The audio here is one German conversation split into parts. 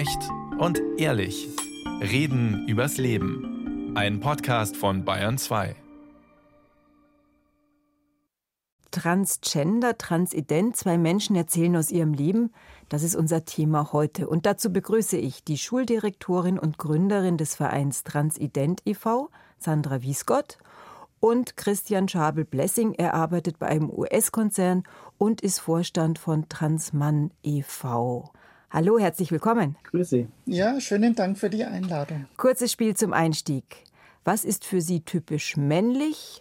Echt und ehrlich. Reden übers Leben. Ein Podcast von Bayern 2. Transgender, Transident, zwei Menschen erzählen aus ihrem Leben. Das ist unser Thema heute. Und dazu begrüße ich die Schuldirektorin und Gründerin des Vereins Transident e.V., Sandra Wiesgott, und Christian Schabel-Blessing. Er arbeitet bei einem US-Konzern und ist Vorstand von Transmann e.V. Hallo, herzlich willkommen. Grüße. Ja, schönen Dank für die Einladung. Kurzes Spiel zum Einstieg. Was ist für Sie typisch männlich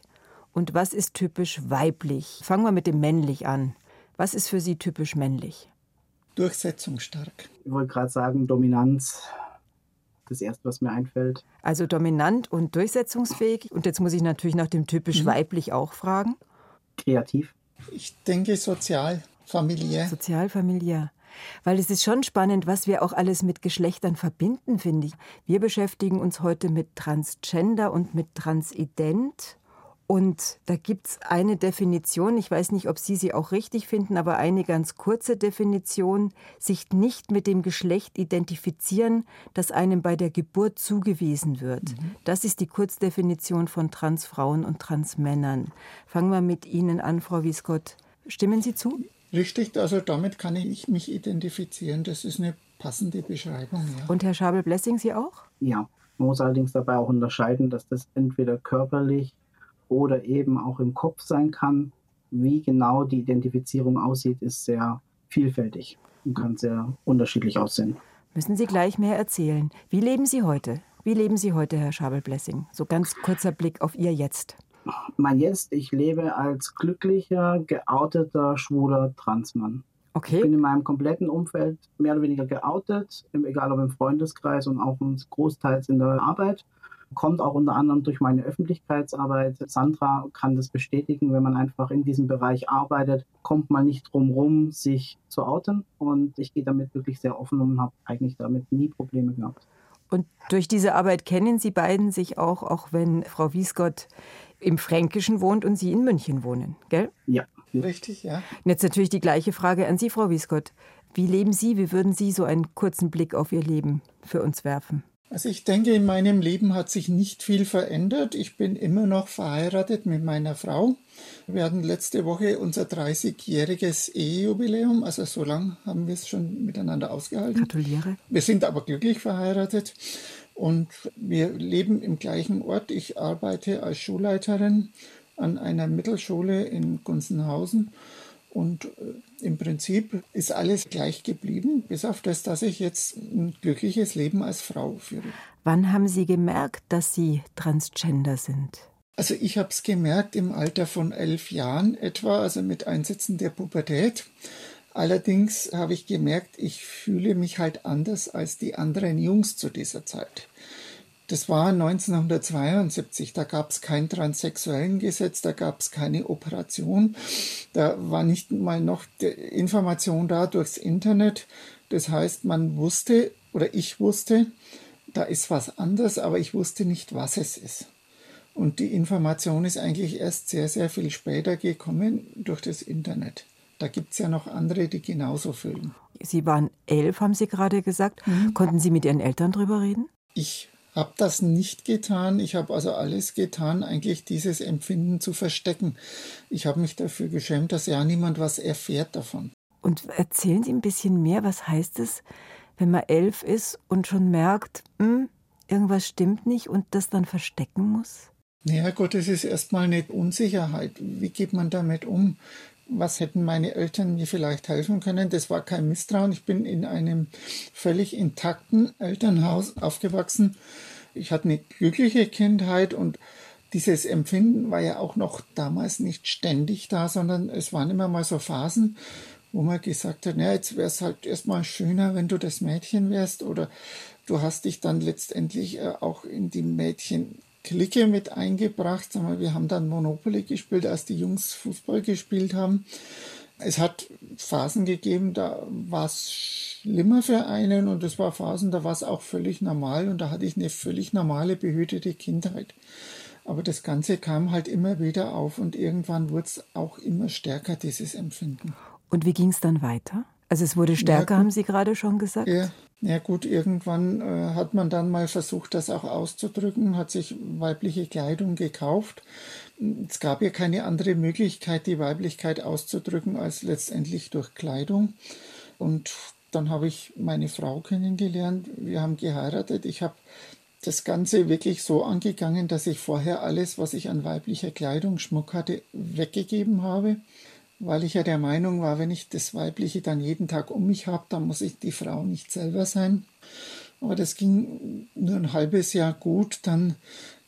und was ist typisch weiblich? Fangen wir mit dem männlich an. Was ist für Sie typisch männlich? Durchsetzungsstark. Ich wollte gerade sagen, Dominanz. Das erste, was mir einfällt. Also dominant und durchsetzungsfähig. Und jetzt muss ich natürlich nach dem typisch mhm. weiblich auch fragen. Kreativ. Ich denke sozial, familiär. Sozial, familiär. Weil es ist schon spannend, was wir auch alles mit Geschlechtern verbinden, finde ich. Wir beschäftigen uns heute mit Transgender und mit Transident. Und da gibt es eine Definition, ich weiß nicht, ob Sie sie auch richtig finden, aber eine ganz kurze Definition, sich nicht mit dem Geschlecht identifizieren, das einem bei der Geburt zugewiesen wird. Mhm. Das ist die Kurzdefinition von Transfrauen und Transmännern. Fangen wir mit Ihnen an, Frau Wiesgott. Stimmen Sie zu? Richtig, also damit kann ich mich identifizieren. Das ist eine passende Beschreibung. Ja. Und Herr Schabel-Blessing, Sie auch? Ja, man muss allerdings dabei auch unterscheiden, dass das entweder körperlich oder eben auch im Kopf sein kann. Wie genau die Identifizierung aussieht, ist sehr vielfältig und kann sehr unterschiedlich aussehen. Müssen Sie gleich mehr erzählen. Wie leben Sie heute? Wie leben Sie heute, Herr Schabel-Blessing? So ganz kurzer Blick auf Ihr Jetzt mein Jetzt, ich lebe als glücklicher, geouteter, schwuler Transmann. Okay. Ich bin in meinem kompletten Umfeld mehr oder weniger geoutet, egal ob im Freundeskreis und auch großteils in der Arbeit. Kommt auch unter anderem durch meine Öffentlichkeitsarbeit. Sandra kann das bestätigen, wenn man einfach in diesem Bereich arbeitet, kommt man nicht drum rum, sich zu outen. Und ich gehe damit wirklich sehr offen und habe eigentlich damit nie Probleme gehabt. Und durch diese Arbeit kennen Sie beiden sich auch, auch wenn Frau Wiesgott im Fränkischen wohnt und Sie in München wohnen, gell? Ja. Richtig, ja. Und jetzt natürlich die gleiche Frage an Sie, Frau Wiesgott. Wie leben Sie, wie würden Sie so einen kurzen Blick auf Ihr Leben für uns werfen? Also ich denke, in meinem Leben hat sich nicht viel verändert. Ich bin immer noch verheiratet mit meiner Frau. Wir hatten letzte Woche unser 30-jähriges Ehejubiläum. Also so lange haben wir es schon miteinander ausgehalten. Gratuliere. Wir sind aber glücklich verheiratet. Und wir leben im gleichen Ort. Ich arbeite als Schulleiterin an einer Mittelschule in Gunzenhausen. Und äh, im Prinzip ist alles gleich geblieben, bis auf das, dass ich jetzt ein glückliches Leben als Frau führe. Wann haben Sie gemerkt, dass Sie transgender sind? Also ich habe es gemerkt im Alter von elf Jahren etwa, also mit Einsetzen der Pubertät. Allerdings habe ich gemerkt, ich fühle mich halt anders als die anderen Jungs zu dieser Zeit. Das war 1972, da gab es kein transsexuellen Gesetz, da gab es keine Operation, da war nicht mal noch Information da durchs Internet. Das heißt, man wusste oder ich wusste, da ist was anders, aber ich wusste nicht, was es ist. Und die Information ist eigentlich erst sehr, sehr viel später gekommen durch das Internet. Da gibt es ja noch andere, die genauso fühlen. Sie waren elf, haben Sie gerade gesagt. Mhm. Konnten Sie mit Ihren Eltern drüber reden? Ich habe das nicht getan. Ich habe also alles getan, eigentlich dieses Empfinden zu verstecken. Ich habe mich dafür geschämt, dass ja niemand was erfährt davon. Und erzählen Sie ein bisschen mehr, was heißt es, wenn man elf ist und schon merkt, hm, irgendwas stimmt nicht und das dann verstecken muss? Ja Gott, es ist erstmal eine Unsicherheit. Wie geht man damit um? Was hätten meine Eltern mir vielleicht helfen können? Das war kein Misstrauen. Ich bin in einem völlig intakten Elternhaus aufgewachsen. Ich hatte eine glückliche Kindheit und dieses Empfinden war ja auch noch damals nicht ständig da, sondern es waren immer mal so Phasen, wo man gesagt hat, na, jetzt wäre es halt erstmal schöner, wenn du das Mädchen wärst oder du hast dich dann letztendlich äh, auch in die Mädchen Clique mit eingebracht. Wir haben dann Monopoly gespielt, als die Jungs Fußball gespielt haben. Es hat Phasen gegeben, da war es schlimmer für einen und es war Phasen, da war es auch völlig normal und da hatte ich eine völlig normale, behütete Kindheit. Aber das Ganze kam halt immer wieder auf und irgendwann wurde es auch immer stärker, dieses Empfinden. Und wie ging es dann weiter? Also es wurde stärker, ja, haben Sie gerade schon gesagt? Ja, Ja gut, irgendwann äh, hat man dann mal versucht, das auch auszudrücken, hat sich weibliche Kleidung gekauft. Es gab ja keine andere Möglichkeit, die Weiblichkeit auszudrücken, als letztendlich durch Kleidung. Und dann habe ich meine Frau kennengelernt. Wir haben geheiratet. Ich habe das Ganze wirklich so angegangen, dass ich vorher alles, was ich an weiblicher Kleidung, Schmuck hatte, weggegeben habe weil ich ja der Meinung war, wenn ich das Weibliche dann jeden Tag um mich habe, dann muss ich die Frau nicht selber sein. Aber das ging nur ein halbes Jahr gut, dann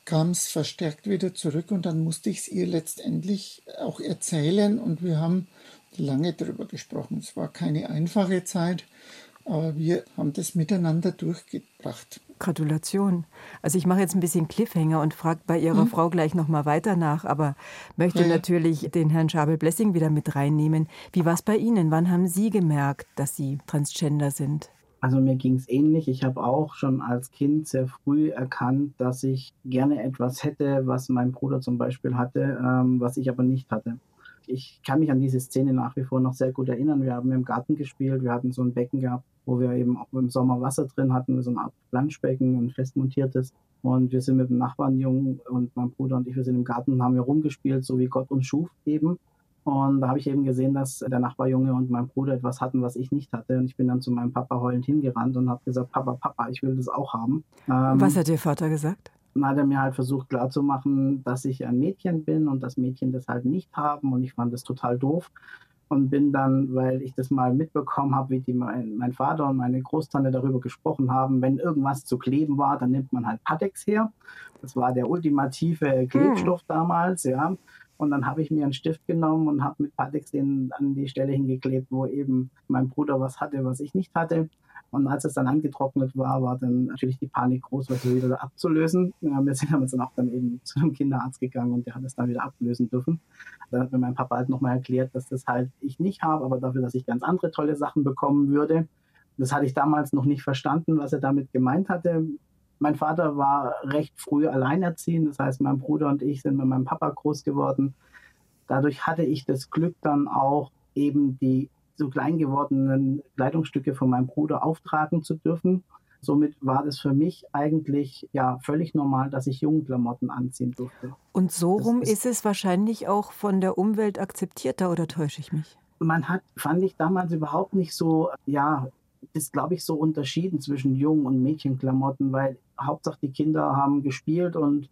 kam es verstärkt wieder zurück und dann musste ich es ihr letztendlich auch erzählen und wir haben lange darüber gesprochen. Es war keine einfache Zeit, aber wir haben das miteinander durchgebracht. Gratulation. Also ich mache jetzt ein bisschen Cliffhanger und frage bei Ihrer hm? Frau gleich nochmal weiter nach, aber möchte ja, ja. natürlich den Herrn Schabel-Blessing wieder mit reinnehmen. Wie war es bei Ihnen? Wann haben Sie gemerkt, dass Sie Transgender sind? Also mir ging es ähnlich. Ich habe auch schon als Kind sehr früh erkannt, dass ich gerne etwas hätte, was mein Bruder zum Beispiel hatte, ähm, was ich aber nicht hatte. Ich kann mich an diese Szene nach wie vor noch sehr gut erinnern. Wir haben im Garten gespielt, wir hatten so ein Becken gehabt wo wir eben auch im Sommer Wasser drin hatten, so eine Art Planschbecken, ein festmontiertes. Und wir sind mit dem Nachbarn jung und mein Bruder und ich, wir sind im Garten und haben hier rumgespielt, so wie Gott uns schuf eben. Und da habe ich eben gesehen, dass der Nachbarjunge und mein Bruder etwas hatten, was ich nicht hatte. Und ich bin dann zu meinem Papa heulend hingerannt und habe gesagt, Papa, Papa, ich will das auch haben. Ähm, was hat Ihr Vater gesagt? Dann hat er mir halt versucht klarzumachen, dass ich ein Mädchen bin und dass Mädchen das halt nicht haben. Und ich fand das total doof und bin dann, weil ich das mal mitbekommen habe, wie die, mein, mein, Vater und meine Großtante darüber gesprochen haben, wenn irgendwas zu kleben war, dann nimmt man halt Patex her. Das war der ultimative Klebstoff hm. damals, ja. Und dann habe ich mir einen Stift genommen und habe mit Patex den an die Stelle hingeklebt, wo eben mein Bruder was hatte, was ich nicht hatte. Und als es dann angetrocknet war, war dann natürlich die Panik groß, was wieder abzulösen. Ja, wir sind dann auch dann eben zu einem Kinderarzt gegangen und der hat es dann wieder ablösen dürfen. Da hat mir mein Papa halt nochmal erklärt, dass das halt ich nicht habe, aber dafür, dass ich ganz andere tolle Sachen bekommen würde. Das hatte ich damals noch nicht verstanden, was er damit gemeint hatte. Mein Vater war recht früh alleinerziehend, das heißt, mein Bruder und ich sind mit meinem Papa groß geworden. Dadurch hatte ich das Glück dann auch eben die so klein gewordenen Kleidungsstücke von meinem Bruder auftragen zu dürfen. Somit war das für mich eigentlich ja völlig normal, dass ich Jugendklamotten anziehen durfte. Und so rum ist, ist es wahrscheinlich auch von der Umwelt akzeptierter oder täusche ich mich? Man hat, fand ich damals überhaupt nicht so, ja, ist glaube ich so unterschieden zwischen Jungen- und Mädchenklamotten, weil Hauptsache die Kinder haben gespielt und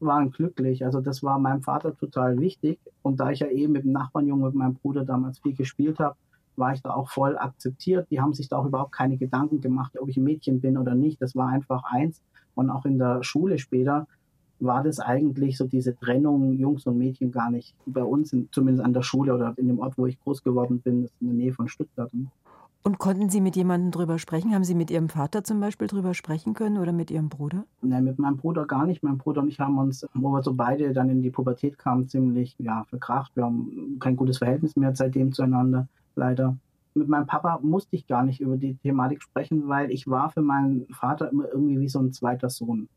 waren glücklich. Also das war meinem Vater total wichtig. Und da ich ja eben mit dem Nachbarnjungen, mit meinem Bruder damals viel gespielt habe, war ich da auch voll akzeptiert. Die haben sich da auch überhaupt keine Gedanken gemacht, ob ich ein Mädchen bin oder nicht. Das war einfach eins. Und auch in der Schule später war das eigentlich so diese Trennung Jungs und Mädchen gar nicht bei uns, in, zumindest an der Schule oder in dem Ort, wo ich groß geworden bin, in der Nähe von Stuttgart. Und konnten Sie mit jemandem drüber sprechen? Haben Sie mit Ihrem Vater zum Beispiel drüber sprechen können oder mit Ihrem Bruder? Nein, mit meinem Bruder gar nicht. Mein Bruder und ich haben uns, wo wir so beide dann in die Pubertät kamen, ziemlich ja, verkracht. Wir haben kein gutes Verhältnis mehr seitdem zueinander, leider. Mit meinem Papa musste ich gar nicht über die Thematik sprechen, weil ich war für meinen Vater immer irgendwie wie so ein zweiter Sohn.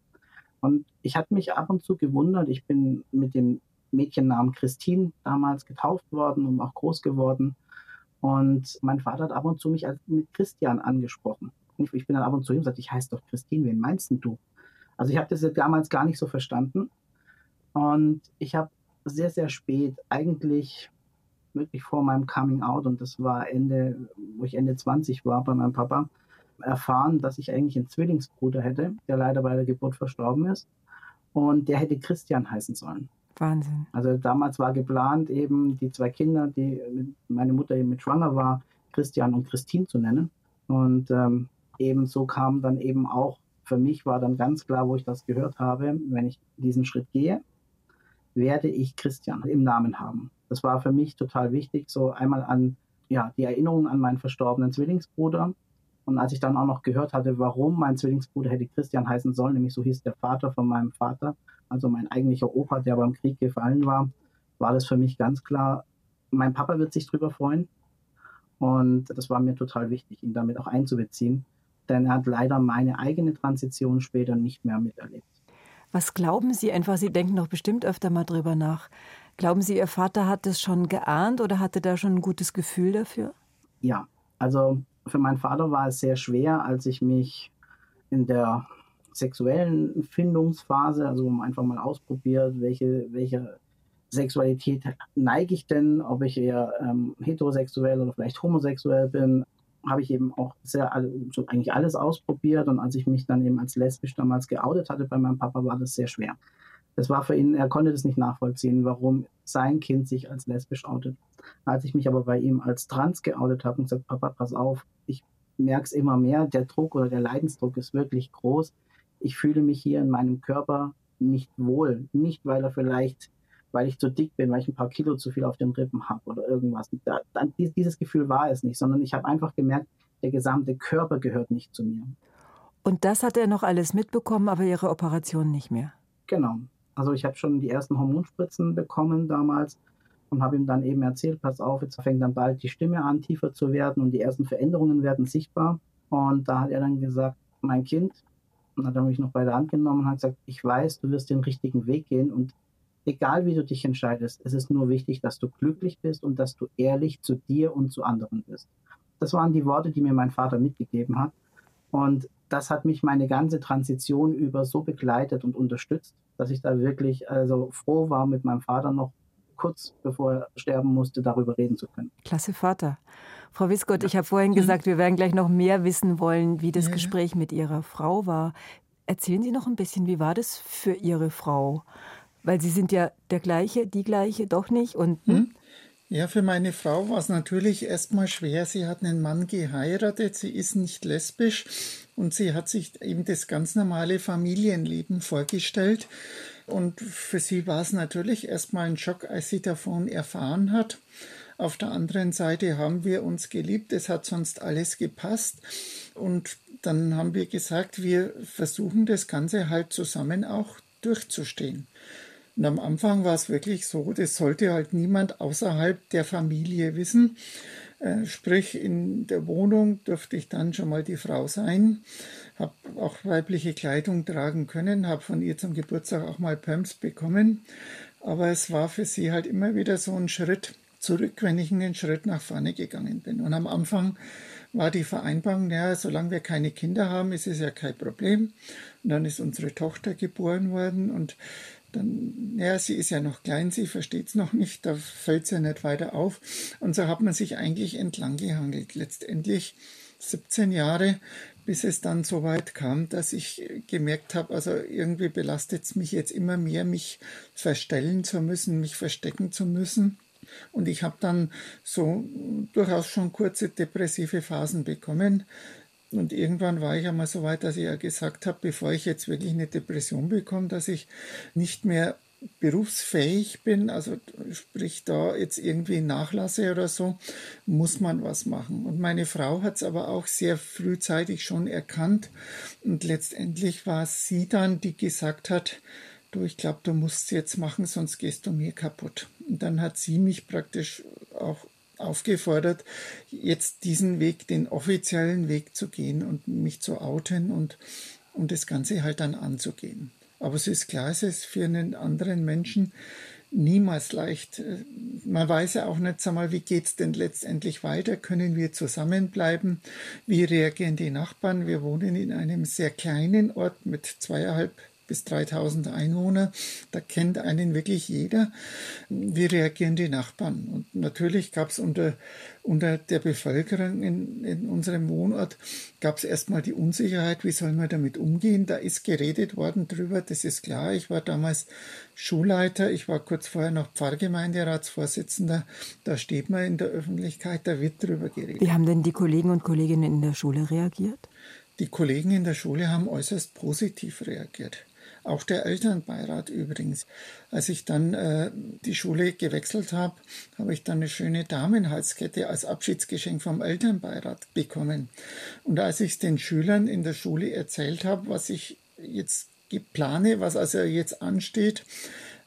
Und ich hatte mich ab und zu gewundert. Ich bin mit dem Mädchennamen Christine damals getauft worden und auch groß geworden. Und mein Vater hat ab und zu mich als mit Christian angesprochen. Und ich bin dann ab und zu ihm gesagt, ich heiße doch Christine, wen meinst denn du? Also ich habe das damals gar nicht so verstanden. Und ich habe sehr, sehr spät, eigentlich wirklich vor meinem Coming Out, und das war Ende, wo ich Ende 20 war bei meinem Papa, erfahren, dass ich eigentlich einen Zwillingsbruder hätte, der leider bei der Geburt verstorben ist. Und der hätte Christian heißen sollen. Wahnsinn. Also damals war geplant, eben die zwei Kinder, die meine Mutter eben mit schwanger war, Christian und Christine zu nennen. Und ähm, ebenso kam dann eben auch, für mich war dann ganz klar, wo ich das gehört habe, wenn ich diesen Schritt gehe, werde ich Christian im Namen haben. Das war für mich total wichtig, so einmal an ja, die Erinnerung an meinen verstorbenen Zwillingsbruder. Und als ich dann auch noch gehört hatte, warum mein Zwillingsbruder hätte Christian heißen sollen, nämlich so hieß der Vater von meinem Vater, also mein eigentlicher Opa, der beim Krieg gefallen war, war das für mich ganz klar, mein Papa wird sich drüber freuen. Und das war mir total wichtig, ihn damit auch einzubeziehen. Denn er hat leider meine eigene Transition später nicht mehr miterlebt. Was glauben Sie einfach? Sie denken doch bestimmt öfter mal drüber nach. Glauben Sie, Ihr Vater hat es schon geahnt oder hatte da schon ein gutes Gefühl dafür? Ja, also für meinen Vater war es sehr schwer, als ich mich in der sexuellen Findungsphase, also einfach mal ausprobiert, welche, welche Sexualität neige ich denn, ob ich eher ähm, heterosexuell oder vielleicht homosexuell bin, habe ich eben auch sehr so eigentlich alles ausprobiert und als ich mich dann eben als lesbisch damals geoutet hatte bei meinem Papa, war das sehr schwer. Das war für ihn, er konnte das nicht nachvollziehen, warum sein Kind sich als lesbisch outet. Als ich mich aber bei ihm als trans geoutet habe und gesagt, Papa, pass auf, ich merke es immer mehr, der Druck oder der Leidensdruck ist wirklich groß. Ich fühle mich hier in meinem Körper nicht wohl. Nicht, weil er vielleicht, weil ich zu dick bin, weil ich ein paar Kilo zu viel auf den Rippen habe oder irgendwas. Da, dann, dieses Gefühl war es nicht, sondern ich habe einfach gemerkt, der gesamte Körper gehört nicht zu mir. Und das hat er noch alles mitbekommen, aber Ihre Operation nicht mehr. Genau. Also ich habe schon die ersten Hormonspritzen bekommen damals und habe ihm dann eben erzählt, pass auf, jetzt fängt dann bald die Stimme an, tiefer zu werden und die ersten Veränderungen werden sichtbar. Und da hat er dann gesagt, mein Kind, und hat er mich noch bei der Hand genommen und hat gesagt, ich weiß, du wirst den richtigen Weg gehen und egal wie du dich entscheidest, es ist nur wichtig, dass du glücklich bist und dass du ehrlich zu dir und zu anderen bist. Das waren die Worte, die mir mein Vater mitgegeben hat. Und das hat mich meine ganze Transition über so begleitet und unterstützt, dass ich da wirklich also froh war, mit meinem Vater noch kurz bevor er sterben musste, darüber reden zu können. Klasse Vater. Frau Wiskott, ja. ich habe vorhin gesagt, wir werden gleich noch mehr wissen wollen, wie das ja. Gespräch mit Ihrer Frau war. Erzählen Sie noch ein bisschen, wie war das für Ihre Frau? Weil Sie sind ja der gleiche, die gleiche, doch nicht? Und hm? Ja, für meine Frau war es natürlich erstmal schwer. Sie hat einen Mann geheiratet, sie ist nicht lesbisch und sie hat sich eben das ganz normale Familienleben vorgestellt. Und für sie war es natürlich erstmal ein Schock, als sie davon erfahren hat. Auf der anderen Seite haben wir uns geliebt, es hat sonst alles gepasst. Und dann haben wir gesagt, wir versuchen das Ganze halt zusammen auch durchzustehen. Und am Anfang war es wirklich so, das sollte halt niemand außerhalb der Familie wissen. Äh, sprich, in der Wohnung durfte ich dann schon mal die Frau sein, habe auch weibliche Kleidung tragen können, habe von ihr zum Geburtstag auch mal Pumps bekommen. Aber es war für sie halt immer wieder so ein Schritt zurück, wenn ich einen Schritt nach vorne gegangen bin. Und am Anfang war die Vereinbarung, ja, solange wir keine Kinder haben, ist es ja kein Problem. Und dann ist unsere Tochter geboren worden und dann, ja, sie ist ja noch klein, sie versteht es noch nicht, da fällt sie ja nicht weiter auf. Und so hat man sich eigentlich entlang gehangelt. Letztendlich 17 Jahre, bis es dann so weit kam, dass ich gemerkt habe, also irgendwie belastet es mich jetzt immer mehr, mich verstellen zu müssen, mich verstecken zu müssen. Und ich habe dann so durchaus schon kurze depressive Phasen bekommen, und irgendwann war ich einmal so weit, dass ich ja gesagt habe, bevor ich jetzt wirklich eine Depression bekomme, dass ich nicht mehr berufsfähig bin, also sprich da jetzt irgendwie nachlasse oder so, muss man was machen. Und meine Frau hat es aber auch sehr frühzeitig schon erkannt und letztendlich war sie dann, die gesagt hat, du, ich glaube, du musst es jetzt machen, sonst gehst du mir kaputt. Und dann hat sie mich praktisch auch aufgefordert, jetzt diesen Weg, den offiziellen Weg zu gehen und mich zu outen und, und das Ganze halt dann anzugehen. Aber es ist klar, es ist für einen anderen Menschen niemals leicht. Man weiß ja auch nicht, sag mal, wie geht's denn letztendlich weiter? Können wir zusammenbleiben? Wie reagieren die Nachbarn? Wir wohnen in einem sehr kleinen Ort mit zweieinhalb bis 3000 Einwohner. Da kennt einen wirklich jeder. Wie reagieren die Nachbarn? Und natürlich gab es unter, unter der Bevölkerung in, in unserem Wohnort gab es erstmal die Unsicherheit, wie soll man damit umgehen? Da ist geredet worden drüber, das ist klar. Ich war damals Schulleiter, ich war kurz vorher noch Pfarrgemeinderatsvorsitzender. Da steht man in der Öffentlichkeit, da wird drüber geredet. Wie haben denn die Kollegen und Kolleginnen in der Schule reagiert? Die Kollegen in der Schule haben äußerst positiv reagiert. Auch der Elternbeirat übrigens. Als ich dann äh, die Schule gewechselt habe, habe ich dann eine schöne Damenhalskette als Abschiedsgeschenk vom Elternbeirat bekommen. Und als ich es den Schülern in der Schule erzählt habe, was ich jetzt plane, was also jetzt ansteht,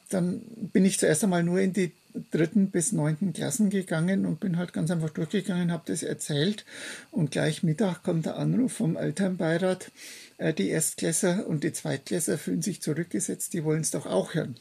dann bin ich zuerst einmal nur in die dritten bis neunten Klassen gegangen und bin halt ganz einfach durchgegangen, habe das erzählt und gleich Mittag kommt der Anruf vom Elternbeirat, die Erstklässer und die Zweitklässer fühlen sich zurückgesetzt, die wollen es doch auch hören.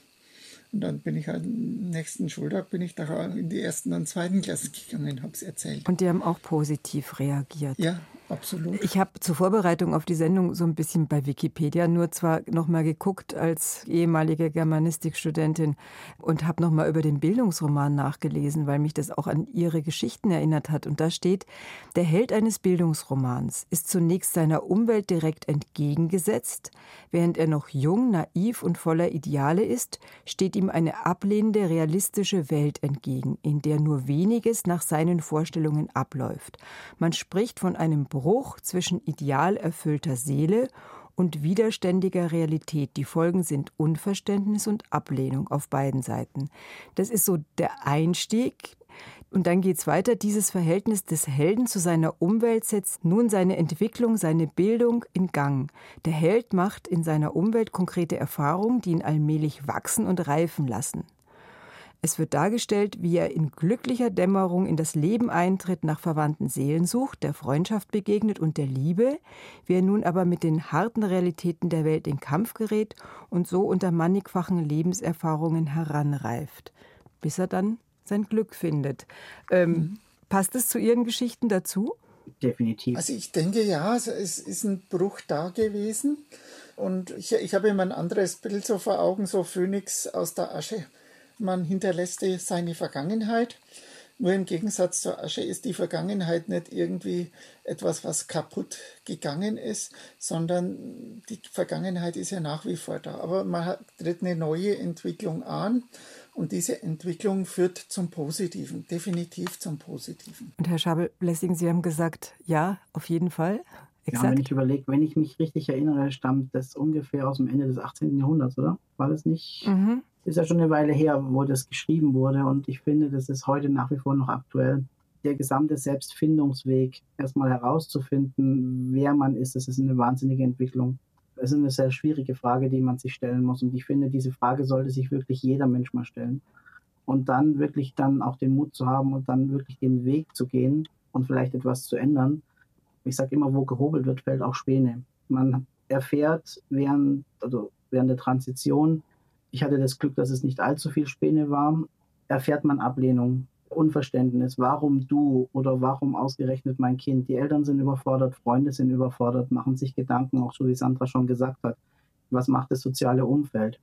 Und dann bin ich halt am nächsten Schultag bin ich da in die ersten und zweiten Klassen gegangen, habe es erzählt. Und die haben auch positiv reagiert. Ja, Absolut. Ich habe zur Vorbereitung auf die Sendung so ein bisschen bei Wikipedia nur zwar noch mal geguckt als ehemalige Germanistikstudentin und habe noch mal über den Bildungsroman nachgelesen, weil mich das auch an ihre Geschichten erinnert hat. Und da steht: Der Held eines Bildungsromans ist zunächst seiner Umwelt direkt entgegengesetzt. Während er noch jung, naiv und voller Ideale ist, steht ihm eine ablehnende, realistische Welt entgegen, in der nur weniges nach seinen Vorstellungen abläuft. Man spricht von einem Bruch zwischen ideal erfüllter Seele und widerständiger Realität. Die Folgen sind Unverständnis und Ablehnung auf beiden Seiten. Das ist so der Einstieg. Und dann geht es weiter. Dieses Verhältnis des Helden zu seiner Umwelt setzt nun seine Entwicklung, seine Bildung in Gang. Der Held macht in seiner Umwelt konkrete Erfahrungen, die ihn allmählich wachsen und reifen lassen. Es wird dargestellt, wie er in glücklicher Dämmerung in das Leben eintritt, nach verwandten Seelen sucht, der Freundschaft begegnet und der Liebe, wie er nun aber mit den harten Realitäten der Welt in Kampf gerät und so unter mannigfachen Lebenserfahrungen heranreift, bis er dann sein Glück findet. Ähm, mhm. Passt es zu Ihren Geschichten dazu? Definitiv. Also ich denke ja, es ist ein Bruch da gewesen. Und ich, ich habe immer ein anderes Bild so vor Augen, so Phönix aus der Asche man hinterlässt seine Vergangenheit. Nur im Gegensatz zur Asche ist die Vergangenheit nicht irgendwie etwas, was kaputt gegangen ist, sondern die Vergangenheit ist ja nach wie vor da. Aber man tritt eine neue Entwicklung an und diese Entwicklung führt zum Positiven, definitiv zum Positiven. Und Herr Schabel-Blessing, Sie haben gesagt, ja, auf jeden Fall. Exakt. Ja, wenn ich überlege, wenn ich mich richtig erinnere, stammt das ungefähr aus dem Ende des 18. Jahrhunderts, oder? War das nicht? Mhm ist ja schon eine Weile her, wo das geschrieben wurde und ich finde, das ist heute nach wie vor noch aktuell. Der gesamte Selbstfindungsweg, erstmal herauszufinden, wer man ist, das ist eine wahnsinnige Entwicklung. Das ist eine sehr schwierige Frage, die man sich stellen muss und ich finde, diese Frage sollte sich wirklich jeder Mensch mal stellen. Und dann wirklich dann auch den Mut zu haben und dann wirklich den Weg zu gehen und vielleicht etwas zu ändern. Ich sage immer, wo gehobelt wird, fällt auch Späne. Man erfährt während, also während der Transition, ich hatte das Glück, dass es nicht allzu viel Späne war. Erfährt man Ablehnung, Unverständnis, warum du oder warum ausgerechnet mein Kind. Die Eltern sind überfordert, Freunde sind überfordert, machen sich Gedanken, auch so wie Sandra schon gesagt hat, was macht das soziale Umfeld.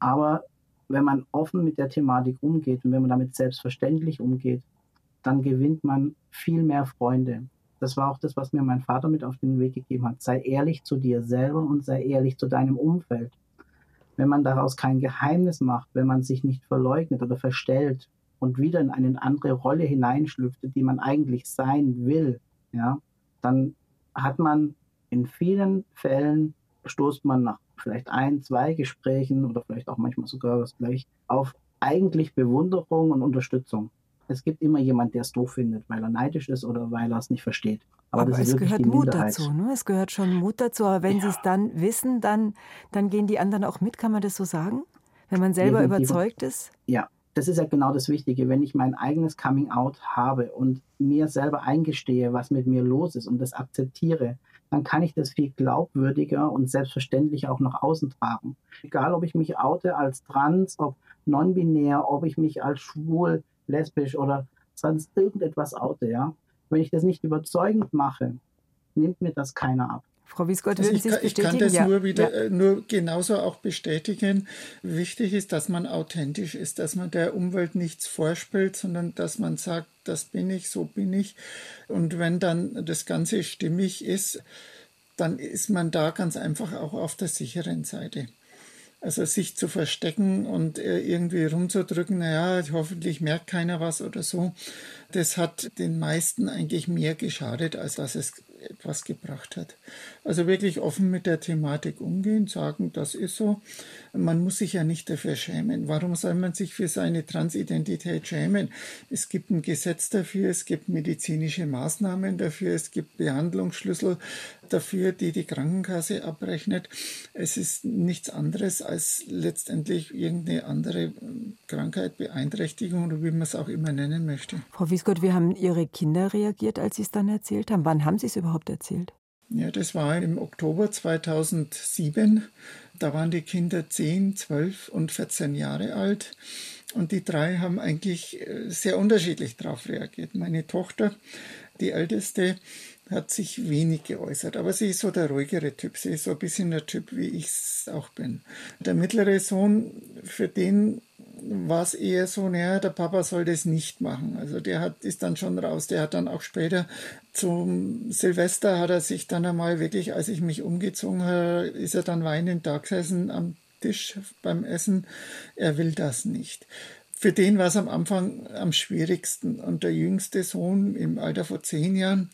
Aber wenn man offen mit der Thematik umgeht und wenn man damit selbstverständlich umgeht, dann gewinnt man viel mehr Freunde. Das war auch das, was mir mein Vater mit auf den Weg gegeben hat. Sei ehrlich zu dir selber und sei ehrlich zu deinem Umfeld wenn man daraus kein Geheimnis macht, wenn man sich nicht verleugnet oder verstellt und wieder in eine andere Rolle hineinschlüpft, die man eigentlich sein will, ja, dann hat man in vielen Fällen stoßt man nach vielleicht ein, zwei Gesprächen oder vielleicht auch manchmal sogar was gleich auf eigentlich Bewunderung und Unterstützung. Es gibt immer jemand, der es doof findet, weil er neidisch ist oder weil er es nicht versteht. Aber, aber es gehört Mut dazu. Ne? Es gehört schon Mut dazu. Aber wenn ja. sie es dann wissen, dann, dann gehen die anderen auch mit. Kann man das so sagen? Wenn man selber ja, überzeugt ist? Ja, das ist ja genau das Wichtige. Wenn ich mein eigenes Coming-out habe und mir selber eingestehe, was mit mir los ist und das akzeptiere, dann kann ich das viel glaubwürdiger und selbstverständlich auch nach außen tragen. Egal, ob ich mich oute als trans, ob non-binär, ob ich mich als schwul, lesbisch oder sonst irgendetwas oute, ja. Wenn ich das nicht überzeugend mache, nimmt mir das keiner ab. Frau Wiesgott, also ich, kann, ich kann das ja. nur wieder ja. Äh, nur genauso auch bestätigen. Wichtig ist, dass man authentisch ist, dass man der Umwelt nichts vorspielt, sondern dass man sagt, das bin ich, so bin ich. Und wenn dann das Ganze stimmig ist, dann ist man da ganz einfach auch auf der sicheren Seite. Also sich zu verstecken und äh, irgendwie rumzudrücken, naja, hoffentlich merkt keiner was oder so, das hat den meisten eigentlich mehr geschadet, als dass es etwas gebracht hat. Also wirklich offen mit der Thematik umgehen, sagen, das ist so. Man muss sich ja nicht dafür schämen. Warum soll man sich für seine Transidentität schämen? Es gibt ein Gesetz dafür, es gibt medizinische Maßnahmen dafür, es gibt Behandlungsschlüssel dafür, die die Krankenkasse abrechnet. Es ist nichts anderes als letztendlich irgendeine andere Krankheit, Beeinträchtigung oder wie man es auch immer nennen möchte. Frau Wiesgott, wie haben Ihre Kinder reagiert, als Sie es dann erzählt haben? Wann haben Sie es überhaupt erzählt? Ja, das war im Oktober 2007. Da waren die Kinder 10, 12 und 14 Jahre alt. Und die drei haben eigentlich äh, sehr unterschiedlich darauf reagiert. Meine Tochter, die älteste, hat sich wenig geäußert, aber sie ist so der ruhigere Typ. Sie ist so ein bisschen der Typ, wie ich es auch bin. Der mittlere Sohn, für den war es eher so, naja, der Papa soll das nicht machen. Also der hat, ist dann schon raus. Der hat dann auch später zum Silvester hat er sich dann einmal wirklich, als ich mich umgezogen habe, ist er dann weinend da gesessen am Tisch beim Essen. Er will das nicht. Für den war es am Anfang am schwierigsten. Und der jüngste Sohn im Alter vor zehn Jahren,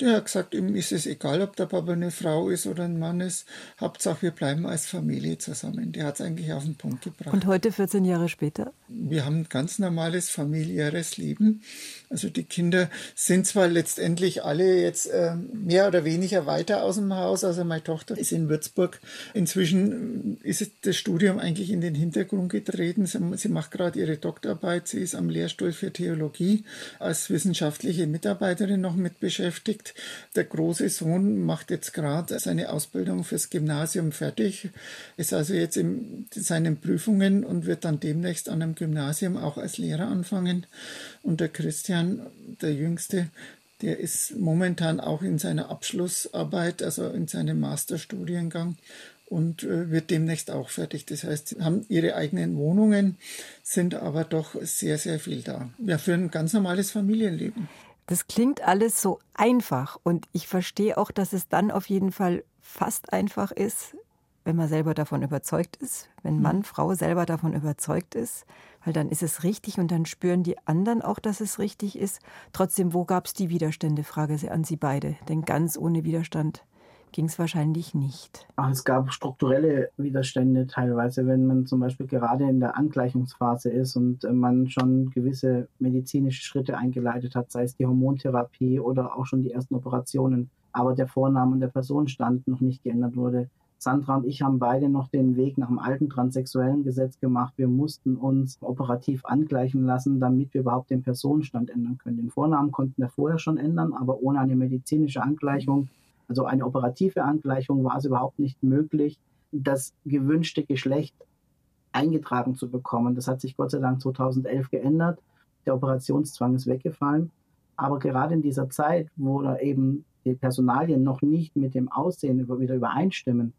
der hat gesagt, ihm ist es egal, ob der Papa eine Frau ist oder ein Mann ist. Hauptsache, wir bleiben als Familie zusammen. Der hat es eigentlich auf den Punkt gebracht. Und heute, 14 Jahre später? Wir haben ein ganz normales familiäres Leben. Also die Kinder sind zwar letztendlich alle jetzt äh, mehr oder weniger weiter aus dem Haus. Also meine Tochter ist in Würzburg. Inzwischen ist das Studium eigentlich in den Hintergrund getreten. Sie, sie macht gerade ihre Doktorarbeit. Sie ist am Lehrstuhl für Theologie als wissenschaftliche Mitarbeiterin noch mit beschäftigt. Der große Sohn macht jetzt gerade seine Ausbildung fürs Gymnasium fertig, ist also jetzt in seinen Prüfungen und wird dann demnächst an einem Gymnasium auch als Lehrer anfangen. Und der Christian, der Jüngste, der ist momentan auch in seiner Abschlussarbeit, also in seinem Masterstudiengang und äh, wird demnächst auch fertig. Das heißt, sie haben ihre eigenen Wohnungen, sind aber doch sehr, sehr viel da. Ja, für ein ganz normales Familienleben. Das klingt alles so einfach und ich verstehe auch, dass es dann auf jeden Fall fast einfach ist, wenn man selber davon überzeugt ist, wenn Mann, mhm. Frau selber davon überzeugt ist, weil dann ist es richtig und dann spüren die anderen auch, dass es richtig ist. Trotzdem, wo gab es die Widerstände, frage sie an Sie beide, denn ganz ohne Widerstand ging es wahrscheinlich nicht. Es gab strukturelle Widerstände teilweise, wenn man zum Beispiel gerade in der Angleichungsphase ist und äh, man schon gewisse medizinische Schritte eingeleitet hat, sei es die Hormontherapie oder auch schon die ersten Operationen, aber der Vorname und der Personenstand noch nicht geändert wurde. Sandra und ich haben beide noch den Weg nach dem alten transsexuellen Gesetz gemacht. Wir mussten uns operativ angleichen lassen, damit wir überhaupt den Personenstand ändern können. Den Vornamen konnten wir vorher schon ändern, aber ohne eine medizinische Angleichung also eine operative Angleichung war es überhaupt nicht möglich, das gewünschte Geschlecht eingetragen zu bekommen. Das hat sich Gott sei Dank 2011 geändert. Der Operationszwang ist weggefallen. Aber gerade in dieser Zeit, wo da eben die Personalien noch nicht mit dem Aussehen wieder übereinstimmen,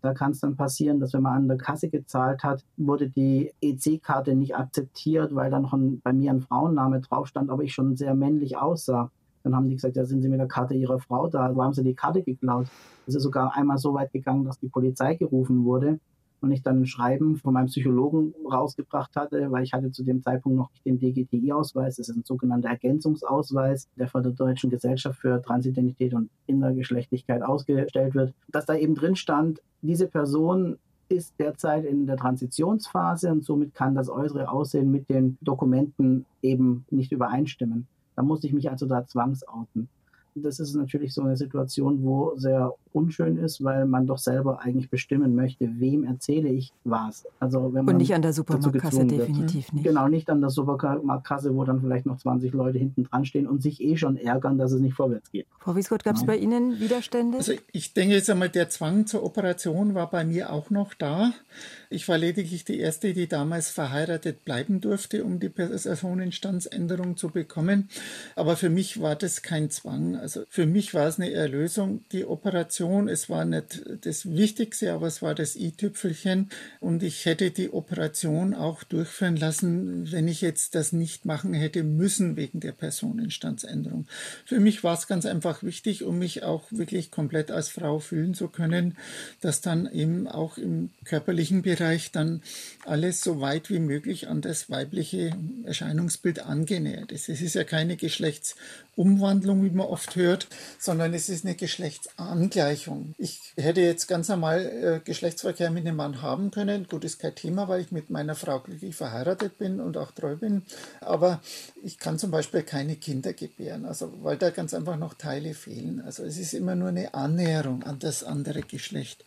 da kann es dann passieren, dass wenn man an der Kasse gezahlt hat, wurde die EC-Karte nicht akzeptiert, weil da noch ein, bei mir ein Frauenname drauf stand, aber ich schon sehr männlich aussah. Dann haben die gesagt, ja, sind Sie mit der Karte Ihrer Frau da? Wo haben Sie die Karte geklaut? Es ist sogar einmal so weit gegangen, dass die Polizei gerufen wurde und ich dann ein Schreiben von meinem Psychologen rausgebracht hatte, weil ich hatte zu dem Zeitpunkt noch nicht den DGTI-Ausweis. Das ist ein sogenannter Ergänzungsausweis, der von der Deutschen Gesellschaft für Transidentität und Innergeschlechtlichkeit ausgestellt wird, dass da eben drin stand, diese Person ist derzeit in der Transitionsphase und somit kann das äußere Aussehen mit den Dokumenten eben nicht übereinstimmen. Da musste ich mich also da zwangsouten. Das ist natürlich so eine Situation, wo sehr unschön ist, weil man doch selber eigentlich bestimmen möchte, wem erzähle ich was. Also wenn man Und nicht an der Supermarktkasse, definitiv nicht. Genau, nicht an der Supermarktkasse, wo dann vielleicht noch 20 Leute hinten dran stehen und sich eh schon ärgern, dass es nicht vorwärts geht. Frau Wiesgott, gab es bei Ihnen Widerstände? Also ich denke jetzt einmal, der Zwang zur Operation war bei mir auch noch da. Ich war lediglich die Erste, die damals verheiratet bleiben durfte, um die Personenstandsänderung zu bekommen. Aber für mich war das kein Zwang. Also für mich war es eine Erlösung. Die Operation, es war nicht das Wichtigste, aber es war das i-Tüpfelchen. Und ich hätte die Operation auch durchführen lassen, wenn ich jetzt das nicht machen hätte müssen wegen der Personenstandsänderung. Für mich war es ganz einfach wichtig, um mich auch wirklich komplett als Frau fühlen zu können, dass dann eben auch im körperlichen Bereich dann alles so weit wie möglich an das weibliche Erscheinungsbild angenähert ist. Es ist ja keine Geschlechtsumwandlung, wie man oft hört, sondern es ist eine Geschlechtsangleichung. Ich hätte jetzt ganz normal äh, Geschlechtsverkehr mit einem Mann haben können. Gut, ist kein Thema, weil ich mit meiner Frau glücklich verheiratet bin und auch treu bin. Aber ich kann zum Beispiel keine Kinder gebären, also weil da ganz einfach noch Teile fehlen. Also es ist immer nur eine Annäherung an das andere Geschlecht.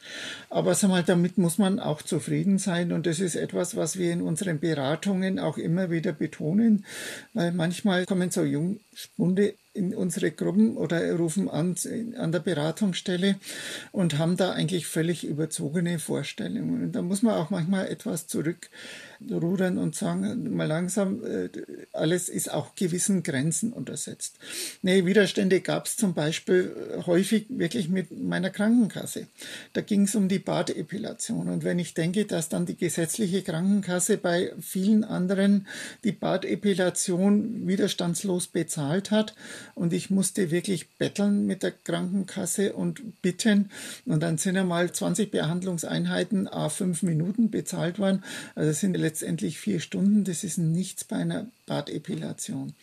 Aber sag mal, damit muss man auch zufrieden zufrieden sein. Und das ist etwas, was wir in unseren Beratungen auch immer wieder betonen, weil manchmal kommen so Jungspunde in unsere Gruppen oder rufen an an der Beratungsstelle und haben da eigentlich völlig überzogene Vorstellungen. Und da muss man auch manchmal etwas zurückrudern und sagen, mal langsam, äh, alles ist auch gewissen Grenzen untersetzt. Nee, Widerstände gab es zum Beispiel häufig wirklich mit meiner Krankenkasse. Da ging es um die Bartepilation. Und wenn ich denke, dass dann die gesetzliche Krankenkasse bei vielen anderen die Bartepilation widerstandslos bezahlt hat und ich musste wirklich betteln mit der Krankenkasse und bitten und dann sind einmal 20 Behandlungseinheiten a fünf Minuten bezahlt worden. Also sind letztendlich vier Stunden. Das ist nichts bei einer Bartepilation.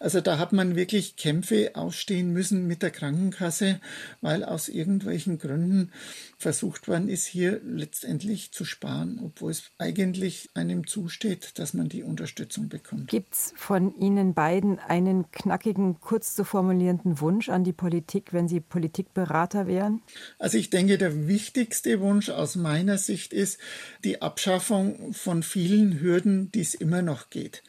Also da hat man wirklich Kämpfe ausstehen müssen mit der Krankenkasse, weil aus irgendwelchen Gründen versucht worden ist, hier letztendlich zu sparen, obwohl es eigentlich einem zusteht, dass man die Unterstützung bekommt. Gibt es von Ihnen beiden einen knackigen, kurz zu formulierenden Wunsch an die Politik, wenn Sie Politikberater wären? Also ich denke, der wichtigste Wunsch aus meiner Sicht ist die Abschaffung von vielen Hürden, die es immer noch geht.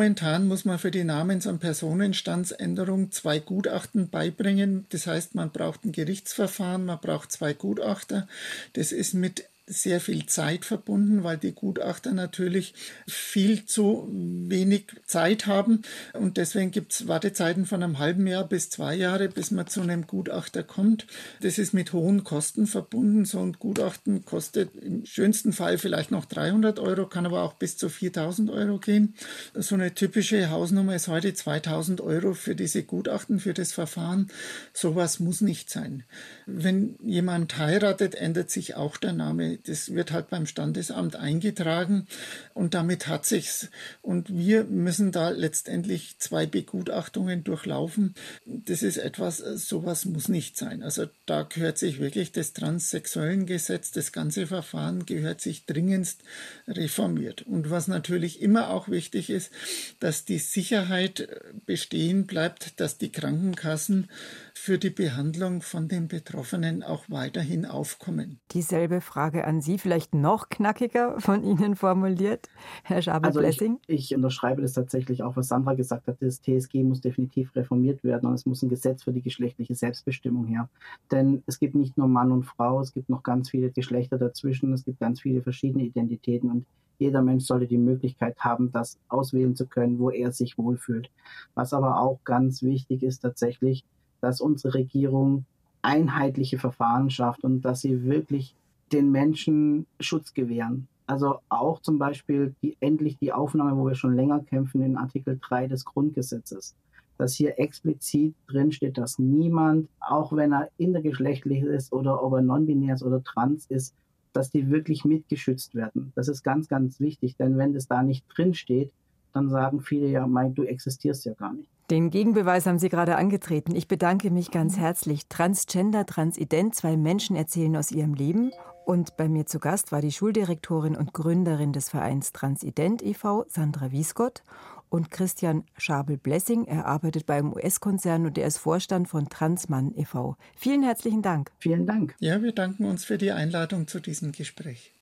Momentan muss man für die Namens- und Personenstandsänderung zwei Gutachten beibringen. Das heißt, man braucht ein Gerichtsverfahren, man braucht zwei Gutachter. Das ist mit sehr viel Zeit verbunden, weil die Gutachter natürlich viel zu wenig Zeit haben. Und deswegen gibt es Wartezeiten von einem halben Jahr bis zwei Jahre, bis man zu einem Gutachter kommt. Das ist mit hohen Kosten verbunden. So ein Gutachten kostet im schönsten Fall vielleicht noch 300 Euro, kann aber auch bis zu 4000 Euro gehen. So eine typische Hausnummer ist heute 2000 Euro für diese Gutachten, für das Verfahren. Sowas muss nicht sein. Wenn jemand heiratet, ändert sich auch der Name das wird halt beim Standesamt eingetragen und damit hat sich's. Und wir müssen da letztendlich zwei Begutachtungen durchlaufen. Das ist etwas, sowas muss nicht sein. Also da gehört sich wirklich das transsexuellen Gesetz, das ganze Verfahren gehört sich dringendst reformiert. Und was natürlich immer auch wichtig ist, dass die Sicherheit bestehen bleibt, dass die Krankenkassen für die Behandlung von den Betroffenen auch weiterhin aufkommen. Dieselbe Frage an Sie, vielleicht noch knackiger von Ihnen formuliert, Herr Schabel-Blessing. Also ich, ich, unterschreibe das tatsächlich auch, was Sandra gesagt hat. Das TSG muss definitiv reformiert werden und es muss ein Gesetz für die geschlechtliche Selbstbestimmung her. Denn es gibt nicht nur Mann und Frau, es gibt noch ganz viele Geschlechter dazwischen, es gibt ganz viele verschiedene Identitäten und jeder Mensch sollte die Möglichkeit haben, das auswählen zu können, wo er sich wohlfühlt. Was aber auch ganz wichtig ist tatsächlich, dass unsere Regierung einheitliche Verfahren schafft und dass sie wirklich den Menschen Schutz gewähren. Also auch zum Beispiel die, endlich die Aufnahme, wo wir schon länger kämpfen, in Artikel 3 des Grundgesetzes. Dass hier explizit drin steht, dass niemand, auch wenn er intergeschlechtlich ist oder ob er non-binär ist oder trans ist, dass die wirklich mitgeschützt werden. Das ist ganz, ganz wichtig, denn wenn das da nicht drin steht, dann sagen viele ja, mein, du existierst ja gar nicht. Den Gegenbeweis haben Sie gerade angetreten. Ich bedanke mich ganz herzlich. Transgender, Transident, zwei Menschen erzählen aus ihrem Leben. Und bei mir zu Gast war die Schuldirektorin und Gründerin des Vereins Transident e.V., Sandra Wiesgott, und Christian Schabel-Blessing. Er arbeitet beim US-Konzern und er ist Vorstand von Transmann e.V. Vielen herzlichen Dank. Vielen Dank. Ja, wir danken uns für die Einladung zu diesem Gespräch.